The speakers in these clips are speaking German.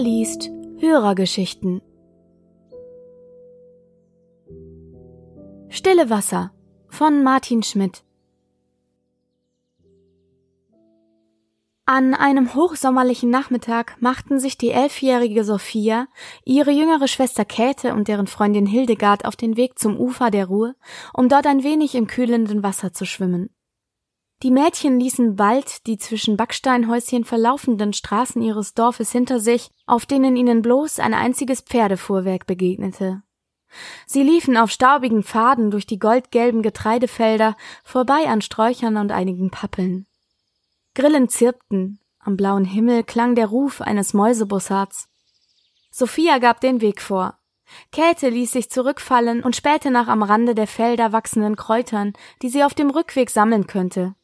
Liest Hörergeschichten. Stille Wasser von Martin Schmidt. An einem hochsommerlichen Nachmittag machten sich die elfjährige Sophia, ihre jüngere Schwester Käthe und deren Freundin Hildegard auf den Weg zum Ufer der Ruhr, um dort ein wenig im kühlenden Wasser zu schwimmen. Die Mädchen ließen bald die zwischen Backsteinhäuschen verlaufenden Straßen ihres Dorfes hinter sich, auf denen ihnen bloß ein einziges Pferdefuhrwerk begegnete. Sie liefen auf staubigen Pfaden durch die goldgelben Getreidefelder, vorbei an Sträuchern und einigen Pappeln. Grillen zirpten, am blauen Himmel klang der Ruf eines Mäusebussards. Sophia gab den Weg vor. Käthe ließ sich zurückfallen und spähte nach am Rande der Felder wachsenden Kräutern, die sie auf dem Rückweg sammeln könnte.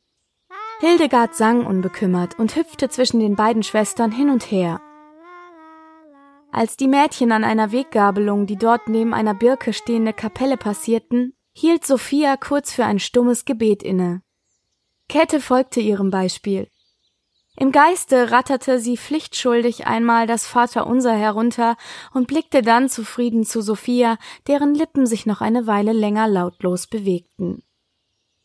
Hildegard sang unbekümmert und hüpfte zwischen den beiden Schwestern hin und her. Als die Mädchen an einer Weggabelung die dort neben einer Birke stehende Kapelle passierten, hielt Sophia kurz für ein stummes Gebet inne. Käthe folgte ihrem Beispiel. Im Geiste ratterte sie pflichtschuldig einmal das Vaterunser herunter und blickte dann zufrieden zu Sophia, deren Lippen sich noch eine Weile länger lautlos bewegten.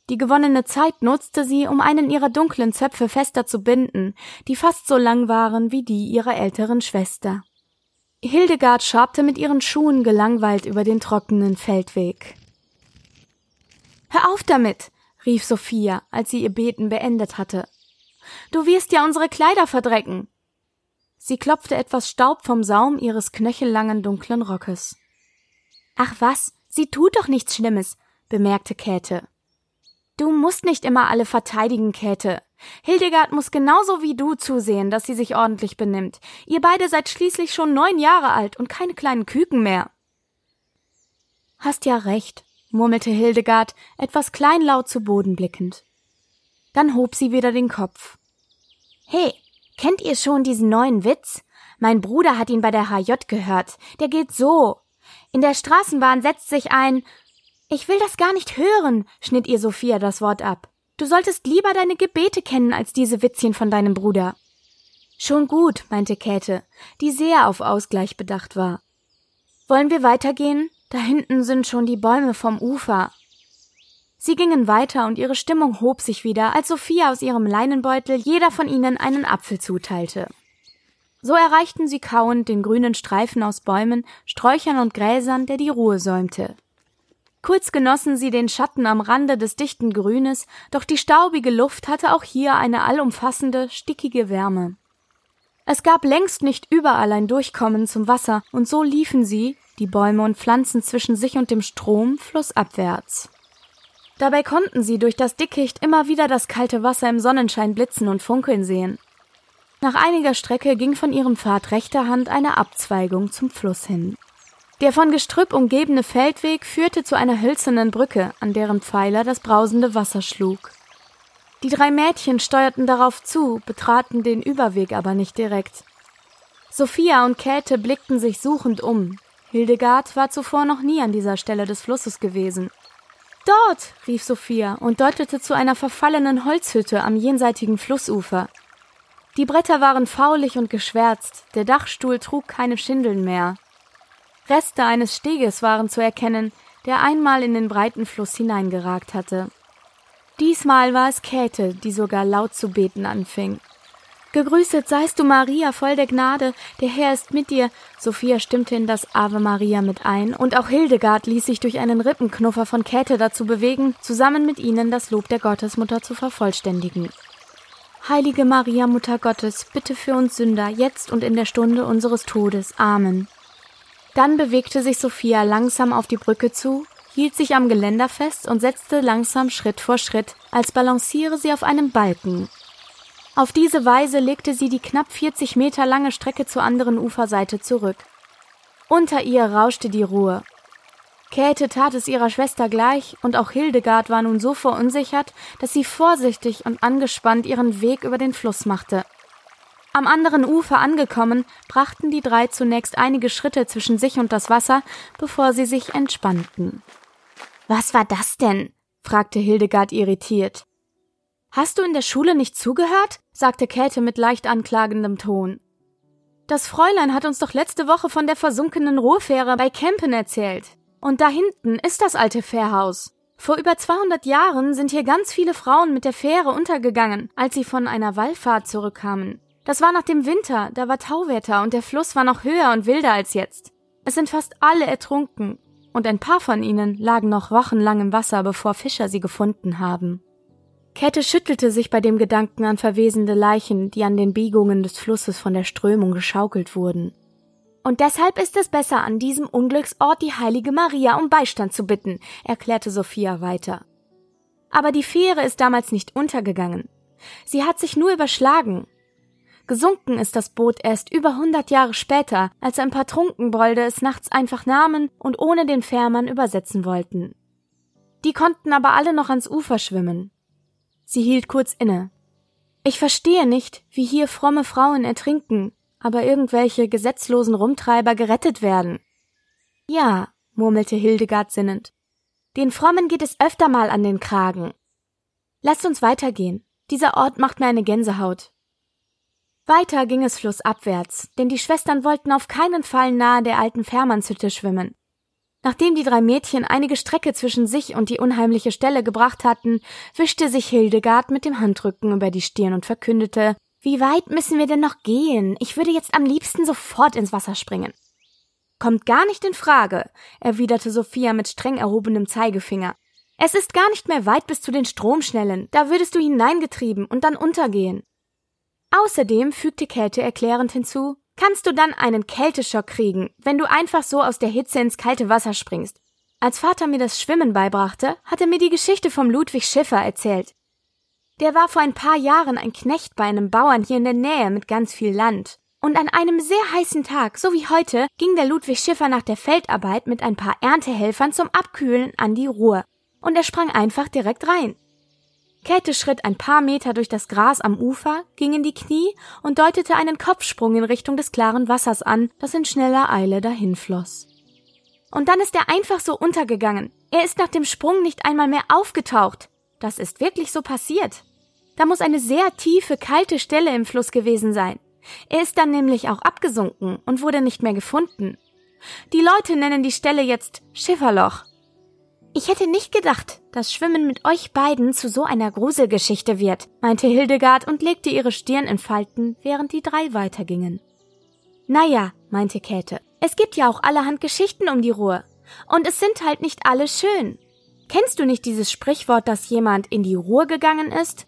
Die gewonnene Zeit nutzte sie, um einen ihrer dunklen Zöpfe fester zu binden, die fast so lang waren wie die ihrer älteren Schwester. Hildegard schabte mit ihren Schuhen gelangweilt über den trockenen Feldweg. Hör auf damit, rief Sophia, als sie ihr Beten beendet hatte. Du wirst ja unsere Kleider verdrecken. Sie klopfte etwas Staub vom Saum ihres knöchellangen dunklen Rockes. Ach was, sie tut doch nichts Schlimmes, bemerkte Käthe. Du musst nicht immer alle verteidigen, Käthe. Hildegard muss genauso wie du zusehen, dass sie sich ordentlich benimmt. Ihr beide seid schließlich schon neun Jahre alt und keine kleinen Küken mehr. Hast ja recht, murmelte Hildegard, etwas kleinlaut zu Boden blickend. Dann hob sie wieder den Kopf. Hey, kennt ihr schon diesen neuen Witz? Mein Bruder hat ihn bei der HJ gehört. Der geht so. In der Straßenbahn setzt sich ein ich will das gar nicht hören, schnitt ihr Sophia das Wort ab. Du solltest lieber deine Gebete kennen als diese Witzchen von deinem Bruder. Schon gut, meinte Käthe, die sehr auf Ausgleich bedacht war. Wollen wir weitergehen? Da hinten sind schon die Bäume vom Ufer. Sie gingen weiter und ihre Stimmung hob sich wieder, als Sophia aus ihrem Leinenbeutel jeder von ihnen einen Apfel zuteilte. So erreichten sie kauend den grünen Streifen aus Bäumen, Sträuchern und Gräsern, der die Ruhe säumte. Kurz genossen sie den Schatten am Rande des dichten Grünes, doch die staubige Luft hatte auch hier eine allumfassende, stickige Wärme. Es gab längst nicht überall ein Durchkommen zum Wasser, und so liefen sie, die Bäume und Pflanzen zwischen sich und dem Strom, flussabwärts. Dabei konnten sie durch das Dickicht immer wieder das kalte Wasser im Sonnenschein blitzen und funkeln sehen. Nach einiger Strecke ging von ihrem Pfad rechter Hand eine Abzweigung zum Fluss hin. Der von Gestrüpp umgebene Feldweg führte zu einer hölzernen Brücke, an deren Pfeiler das brausende Wasser schlug. Die drei Mädchen steuerten darauf zu, betraten den Überweg aber nicht direkt. Sophia und Käthe blickten sich suchend um. Hildegard war zuvor noch nie an dieser Stelle des Flusses gewesen. Dort, rief Sophia und deutete zu einer verfallenen Holzhütte am jenseitigen Flussufer. Die Bretter waren faulig und geschwärzt, der Dachstuhl trug keine Schindeln mehr. Reste eines Steges waren zu erkennen, der einmal in den breiten Fluss hineingeragt hatte. Diesmal war es Käthe, die sogar laut zu beten anfing. Gegrüßet seist du, Maria, voll der Gnade, der Herr ist mit dir. Sophia stimmte in das Ave Maria mit ein, und auch Hildegard ließ sich durch einen Rippenknuffer von Käthe dazu bewegen, zusammen mit ihnen das Lob der Gottesmutter zu vervollständigen. Heilige Maria, Mutter Gottes, bitte für uns Sünder, jetzt und in der Stunde unseres Todes. Amen. Dann bewegte sich Sophia langsam auf die Brücke zu, hielt sich am Geländer fest und setzte langsam Schritt vor Schritt, als balanciere sie auf einem Balken. Auf diese Weise legte sie die knapp 40 Meter lange Strecke zur anderen Uferseite zurück. Unter ihr rauschte die Ruhe. Käthe tat es ihrer Schwester gleich, und auch Hildegard war nun so verunsichert, dass sie vorsichtig und angespannt ihren Weg über den Fluss machte. Am anderen Ufer angekommen, brachten die drei zunächst einige Schritte zwischen sich und das Wasser, bevor sie sich entspannten. Was war das denn? fragte Hildegard irritiert. Hast du in der Schule nicht zugehört? sagte Käthe mit leicht anklagendem Ton. Das Fräulein hat uns doch letzte Woche von der versunkenen Ruhrfähre bei Kempen erzählt. Und da hinten ist das alte Fährhaus. Vor über 200 Jahren sind hier ganz viele Frauen mit der Fähre untergegangen, als sie von einer Wallfahrt zurückkamen. Das war nach dem Winter, da war Tauwetter und der Fluss war noch höher und wilder als jetzt. Es sind fast alle ertrunken, und ein paar von ihnen lagen noch wochenlang im Wasser, bevor Fischer sie gefunden haben. Käthe schüttelte sich bei dem Gedanken an verwesende Leichen, die an den Biegungen des Flusses von der Strömung geschaukelt wurden. Und deshalb ist es besser, an diesem Unglücksort die heilige Maria um Beistand zu bitten, erklärte Sophia weiter. Aber die Fähre ist damals nicht untergegangen. Sie hat sich nur überschlagen. Gesunken ist das Boot erst über hundert Jahre später, als ein paar Trunkenbolde es nachts einfach nahmen und ohne den Fährmann übersetzen wollten. Die konnten aber alle noch ans Ufer schwimmen. Sie hielt kurz inne. Ich verstehe nicht, wie hier fromme Frauen ertrinken, aber irgendwelche gesetzlosen Rumtreiber gerettet werden. Ja, murmelte Hildegard sinnend. Den Frommen geht es öfter mal an den Kragen. Lasst uns weitergehen. Dieser Ort macht mir eine Gänsehaut. Weiter ging es flussabwärts, denn die Schwestern wollten auf keinen Fall nahe der alten Fährmannshütte schwimmen. Nachdem die drei Mädchen einige Strecke zwischen sich und die unheimliche Stelle gebracht hatten, wischte sich Hildegard mit dem Handrücken über die Stirn und verkündete Wie weit müssen wir denn noch gehen? Ich würde jetzt am liebsten sofort ins Wasser springen. Kommt gar nicht in Frage, erwiderte Sophia mit streng erhobenem Zeigefinger. Es ist gar nicht mehr weit bis zu den Stromschnellen, da würdest du hineingetrieben und dann untergehen. Außerdem fügte Käthe erklärend hinzu kannst du dann einen Kälteschock kriegen, wenn du einfach so aus der Hitze ins kalte Wasser springst. Als Vater mir das Schwimmen beibrachte, hat er mir die Geschichte vom Ludwig Schiffer erzählt. Der war vor ein paar Jahren ein Knecht bei einem Bauern hier in der Nähe mit ganz viel Land. Und an einem sehr heißen Tag, so wie heute, ging der Ludwig Schiffer nach der Feldarbeit mit ein paar Erntehelfern zum Abkühlen an die Ruhr. Und er sprang einfach direkt rein. Käthe schritt ein paar Meter durch das Gras am Ufer, ging in die Knie und deutete einen Kopfsprung in Richtung des klaren Wassers an, das in schneller Eile dahinfloss. Und dann ist er einfach so untergegangen. Er ist nach dem Sprung nicht einmal mehr aufgetaucht. Das ist wirklich so passiert. Da muss eine sehr tiefe, kalte Stelle im Fluss gewesen sein. Er ist dann nämlich auch abgesunken und wurde nicht mehr gefunden. Die Leute nennen die Stelle jetzt Schifferloch. Ich hätte nicht gedacht, dass Schwimmen mit euch beiden zu so einer Gruselgeschichte wird, meinte Hildegard und legte ihre Stirn in Falten, während die drei weitergingen. Naja, meinte Käthe, es gibt ja auch allerhand Geschichten um die Ruhr. Und es sind halt nicht alle schön. Kennst du nicht dieses Sprichwort, dass jemand in die Ruhr gegangen ist?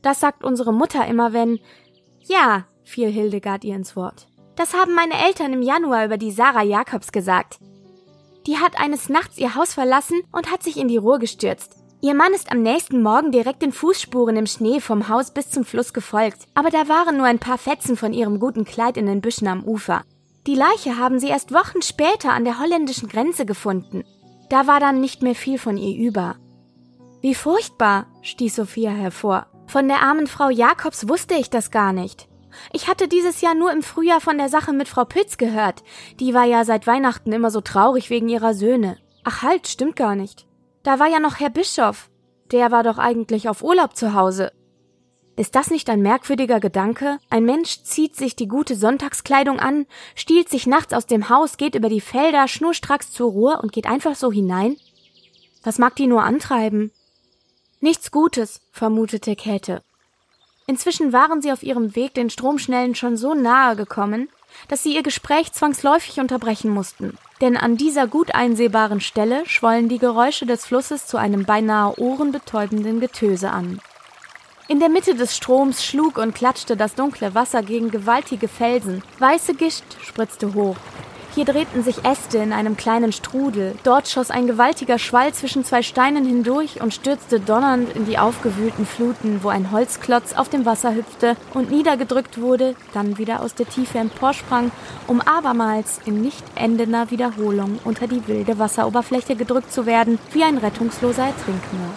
Das sagt unsere Mutter immer, wenn. Ja, fiel Hildegard ihr ins Wort. Das haben meine Eltern im Januar über die Sarah Jakobs gesagt. Die hat eines Nachts ihr Haus verlassen und hat sich in die Ruhr gestürzt. Ihr Mann ist am nächsten Morgen direkt den Fußspuren im Schnee vom Haus bis zum Fluss gefolgt, aber da waren nur ein paar Fetzen von ihrem guten Kleid in den Büschen am Ufer. Die Leiche haben sie erst Wochen später an der holländischen Grenze gefunden. Da war dann nicht mehr viel von ihr über. Wie furchtbar, stieß Sophia hervor. Von der armen Frau Jakobs wusste ich das gar nicht. Ich hatte dieses Jahr nur im Frühjahr von der Sache mit Frau Pütz gehört. Die war ja seit Weihnachten immer so traurig wegen ihrer Söhne. Ach halt, stimmt gar nicht. Da war ja noch Herr Bischof. Der war doch eigentlich auf Urlaub zu Hause. Ist das nicht ein merkwürdiger Gedanke? Ein Mensch zieht sich die gute Sonntagskleidung an, stiehlt sich nachts aus dem Haus, geht über die Felder schnurstracks zur Ruhr und geht einfach so hinein? Was mag die nur antreiben? Nichts Gutes, vermutete Käthe. Inzwischen waren sie auf ihrem Weg den Stromschnellen schon so nahe gekommen, dass sie ihr Gespräch zwangsläufig unterbrechen mussten. Denn an dieser gut einsehbaren Stelle schwollen die Geräusche des Flusses zu einem beinahe ohrenbetäubenden Getöse an. In der Mitte des Stroms schlug und klatschte das dunkle Wasser gegen gewaltige Felsen. Weiße Gischt spritzte hoch. Hier drehten sich Äste in einem kleinen Strudel. Dort schoss ein gewaltiger Schwall zwischen zwei Steinen hindurch und stürzte donnernd in die aufgewühlten Fluten, wo ein Holzklotz auf dem Wasser hüpfte und niedergedrückt wurde, dann wieder aus der Tiefe emporsprang, um abermals in nicht endender Wiederholung unter die wilde Wasseroberfläche gedrückt zu werden, wie ein rettungsloser Ertrinkender.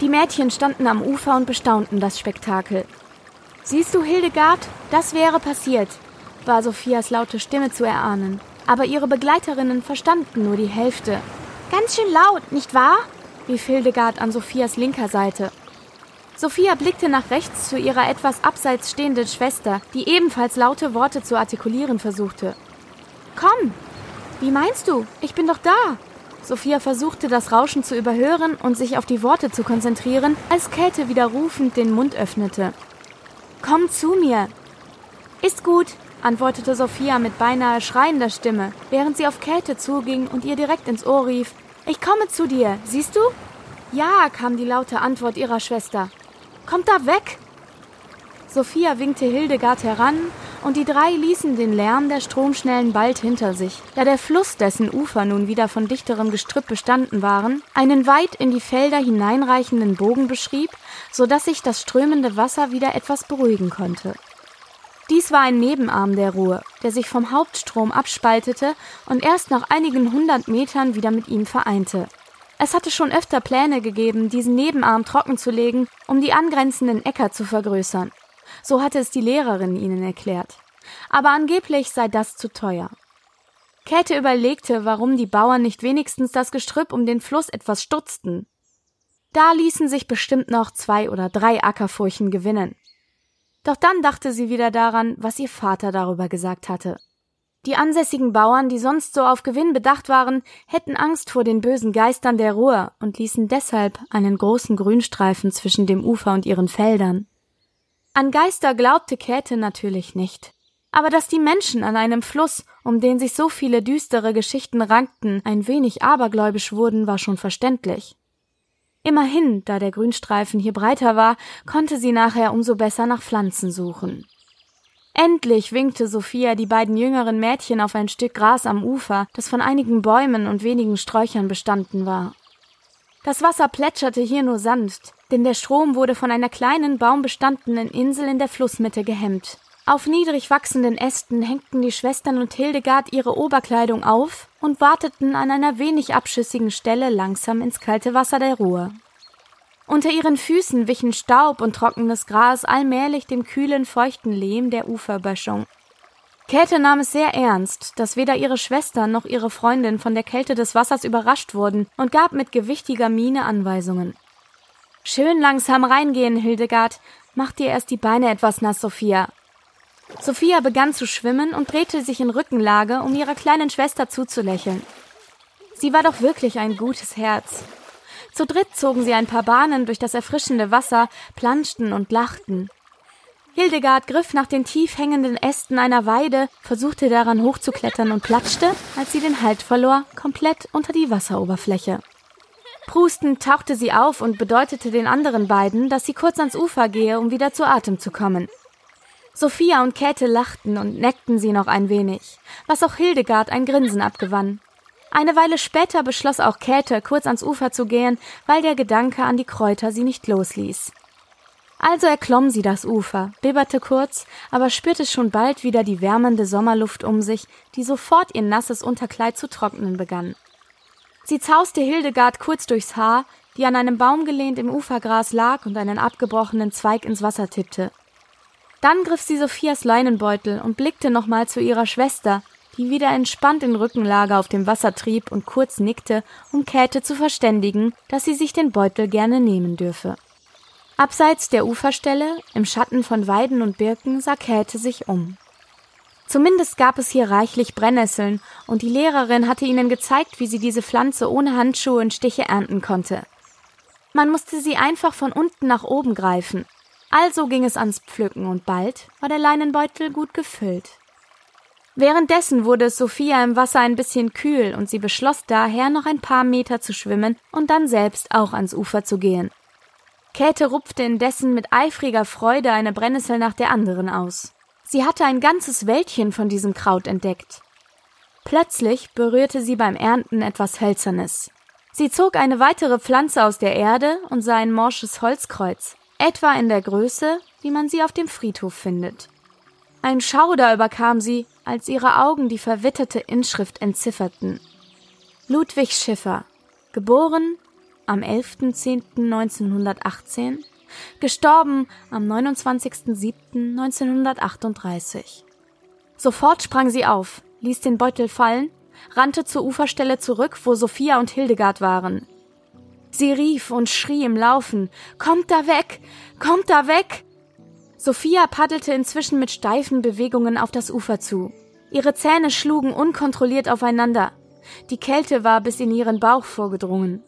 Die Mädchen standen am Ufer und bestaunten das Spektakel. Siehst du, Hildegard, das wäre passiert, war Sophias laute Stimme zu erahnen, aber ihre Begleiterinnen verstanden nur die Hälfte. Ganz schön laut, nicht wahr? rief Hildegard an Sophias linker Seite. Sophia blickte nach rechts zu ihrer etwas abseits stehenden Schwester, die ebenfalls laute Worte zu artikulieren versuchte. Komm! Wie meinst du? Ich bin doch da! Sophia versuchte das Rauschen zu überhören und sich auf die Worte zu konzentrieren, als Käthe wieder rufend den Mund öffnete. Komm zu mir! Ist gut, antwortete Sophia mit beinahe schreiender Stimme, während sie auf Käthe zuging und ihr direkt ins Ohr rief: Ich komme zu dir, siehst du? Ja, kam die laute Antwort ihrer Schwester. Kommt da weg! Sophia winkte Hildegard heran, und die drei ließen den Lärm der Stromschnellen bald hinter sich, da der Fluss, dessen Ufer nun wieder von dichterem Gestrüpp bestanden waren, einen weit in die Felder hineinreichenden Bogen beschrieb, so dass sich das strömende Wasser wieder etwas beruhigen konnte. Dies war ein Nebenarm der Ruhr, der sich vom Hauptstrom abspaltete und erst nach einigen hundert Metern wieder mit ihm vereinte. Es hatte schon öfter Pläne gegeben, diesen Nebenarm trockenzulegen, um die angrenzenden Äcker zu vergrößern. So hatte es die Lehrerin ihnen erklärt. Aber angeblich sei das zu teuer. Käthe überlegte, warum die Bauern nicht wenigstens das Gestrüpp um den Fluss etwas stutzten. Da ließen sich bestimmt noch zwei oder drei Ackerfurchen gewinnen. Doch dann dachte sie wieder daran, was ihr Vater darüber gesagt hatte. Die ansässigen Bauern, die sonst so auf Gewinn bedacht waren, hätten Angst vor den bösen Geistern der Ruhr und ließen deshalb einen großen Grünstreifen zwischen dem Ufer und ihren Feldern. An Geister glaubte Käthe natürlich nicht. Aber dass die Menschen an einem Fluss, um den sich so viele düstere Geschichten rankten, ein wenig abergläubisch wurden, war schon verständlich. Immerhin, da der Grünstreifen hier breiter war, konnte sie nachher umso besser nach Pflanzen suchen. Endlich winkte Sophia die beiden jüngeren Mädchen auf ein Stück Gras am Ufer, das von einigen Bäumen und wenigen Sträuchern bestanden war. Das Wasser plätscherte hier nur sanft, denn der Strom wurde von einer kleinen baumbestandenen Insel in der Flussmitte gehemmt. Auf niedrig wachsenden Ästen hängten die Schwestern und Hildegard ihre Oberkleidung auf und warteten an einer wenig abschüssigen Stelle langsam ins kalte Wasser der Ruhr. Unter ihren Füßen wichen Staub und trockenes Gras allmählich dem kühlen, feuchten Lehm der Uferböschung. Käthe nahm es sehr ernst, dass weder ihre Schwester noch ihre Freundin von der Kälte des Wassers überrascht wurden und gab mit gewichtiger Miene Anweisungen. Schön langsam reingehen, Hildegard. Mach dir erst die Beine etwas nass, Sophia. Sophia begann zu schwimmen und drehte sich in Rückenlage, um ihrer kleinen Schwester zuzulächeln. Sie war doch wirklich ein gutes Herz. Zu dritt zogen sie ein paar Bahnen durch das erfrischende Wasser, planschten und lachten. Hildegard griff nach den tief hängenden Ästen einer Weide, versuchte daran hochzuklettern und platschte, als sie den Halt verlor, komplett unter die Wasseroberfläche. Prustend tauchte sie auf und bedeutete den anderen beiden, dass sie kurz ans Ufer gehe, um wieder zu Atem zu kommen. Sophia und Käthe lachten und neckten sie noch ein wenig, was auch Hildegard ein Grinsen abgewann. Eine Weile später beschloss auch Käthe, kurz ans Ufer zu gehen, weil der Gedanke an die Kräuter sie nicht losließ. Also erklomm sie das Ufer, bibberte kurz, aber spürte schon bald wieder die wärmende Sommerluft um sich, die sofort ihr nasses Unterkleid zu trocknen begann. Sie zauste Hildegard kurz durchs Haar, die an einem Baum gelehnt im Ufergras lag und einen abgebrochenen Zweig ins Wasser tippte. Dann griff sie Sophias Leinenbeutel und blickte nochmal zu ihrer Schwester, die wieder entspannt in Rückenlage auf dem Wasser trieb und kurz nickte, um Käthe zu verständigen, dass sie sich den Beutel gerne nehmen dürfe. Abseits der Uferstelle, im Schatten von Weiden und Birken, sah Käthe sich um. Zumindest gab es hier reichlich Brennnesseln, und die Lehrerin hatte ihnen gezeigt, wie sie diese Pflanze ohne Handschuhe und Stiche ernten konnte. Man musste sie einfach von unten nach oben greifen, also ging es ans Pflücken und bald war der Leinenbeutel gut gefüllt. Währenddessen wurde es Sophia im Wasser ein bisschen kühl und sie beschloss daher, noch ein paar Meter zu schwimmen und dann selbst auch ans Ufer zu gehen. Käthe rupfte indessen mit eifriger Freude eine Brennnessel nach der anderen aus. Sie hatte ein ganzes Wäldchen von diesem Kraut entdeckt. Plötzlich berührte sie beim Ernten etwas Hölzernes. Sie zog eine weitere Pflanze aus der Erde und sah ein morsches Holzkreuz etwa in der Größe, wie man sie auf dem Friedhof findet. Ein Schauder überkam sie, als ihre Augen die verwitterte Inschrift entzifferten. Ludwig Schiffer, geboren am 11.10.1918, gestorben am 29.07.1938. Sofort sprang sie auf, ließ den Beutel fallen, rannte zur Uferstelle zurück, wo Sophia und Hildegard waren. Sie rief und schrie im Laufen Kommt da weg. Kommt da weg. Sophia paddelte inzwischen mit steifen Bewegungen auf das Ufer zu. Ihre Zähne schlugen unkontrolliert aufeinander. Die Kälte war bis in ihren Bauch vorgedrungen.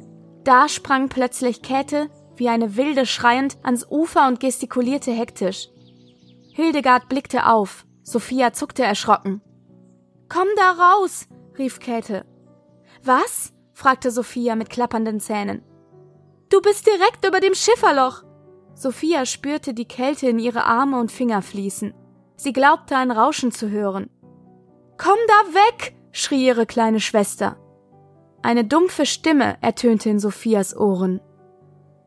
Da sprang plötzlich Käthe, wie eine Wilde schreiend, ans Ufer und gestikulierte hektisch. Hildegard blickte auf. Sophia zuckte erschrocken. Komm da raus, rief Käthe. Was? fragte Sophia mit klappernden Zähnen. Du bist direkt über dem Schifferloch. Sophia spürte die Kälte in ihre Arme und Finger fließen. Sie glaubte ein Rauschen zu hören. Komm da weg! schrie ihre kleine Schwester. Eine dumpfe Stimme ertönte in Sophias Ohren.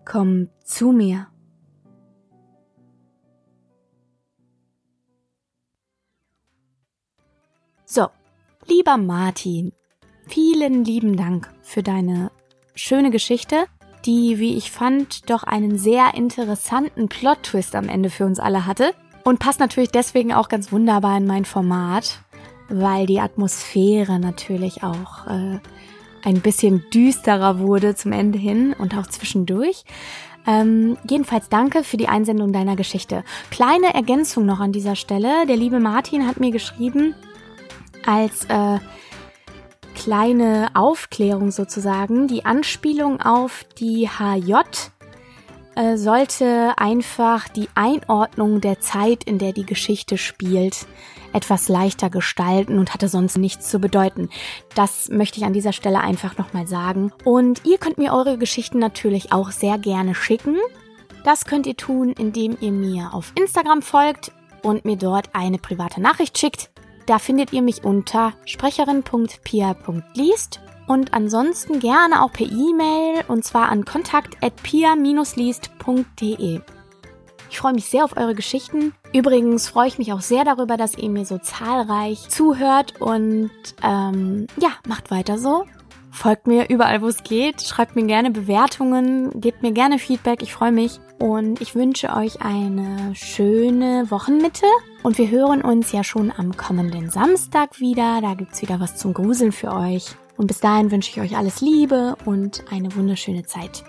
Komm zu mir. So, lieber Martin, vielen lieben Dank für deine schöne Geschichte die, wie ich fand, doch einen sehr interessanten Plot-Twist am Ende für uns alle hatte. Und passt natürlich deswegen auch ganz wunderbar in mein Format, weil die Atmosphäre natürlich auch äh, ein bisschen düsterer wurde zum Ende hin und auch zwischendurch. Ähm, jedenfalls danke für die Einsendung deiner Geschichte. Kleine Ergänzung noch an dieser Stelle. Der liebe Martin hat mir geschrieben, als äh, kleine Aufklärung sozusagen. Die Anspielung auf die HJ äh, sollte einfach die Einordnung der Zeit, in der die Geschichte spielt, etwas leichter gestalten und hatte sonst nichts zu bedeuten. Das möchte ich an dieser Stelle einfach nochmal sagen. Und ihr könnt mir eure Geschichten natürlich auch sehr gerne schicken. Das könnt ihr tun, indem ihr mir auf Instagram folgt und mir dort eine private Nachricht schickt. Da findet ihr mich unter sprecherin.pia.liest und ansonsten gerne auch per E-Mail und zwar an kontakt@pia-liest.de. Ich freue mich sehr auf eure Geschichten. Übrigens freue ich mich auch sehr darüber, dass ihr mir so zahlreich zuhört und ähm, ja, macht weiter so. Folgt mir überall, wo es geht. Schreibt mir gerne Bewertungen, gebt mir gerne Feedback. Ich freue mich. Und ich wünsche euch eine schöne Wochenmitte. Und wir hören uns ja schon am kommenden Samstag wieder. Da gibt's wieder was zum Gruseln für euch. Und bis dahin wünsche ich euch alles Liebe und eine wunderschöne Zeit.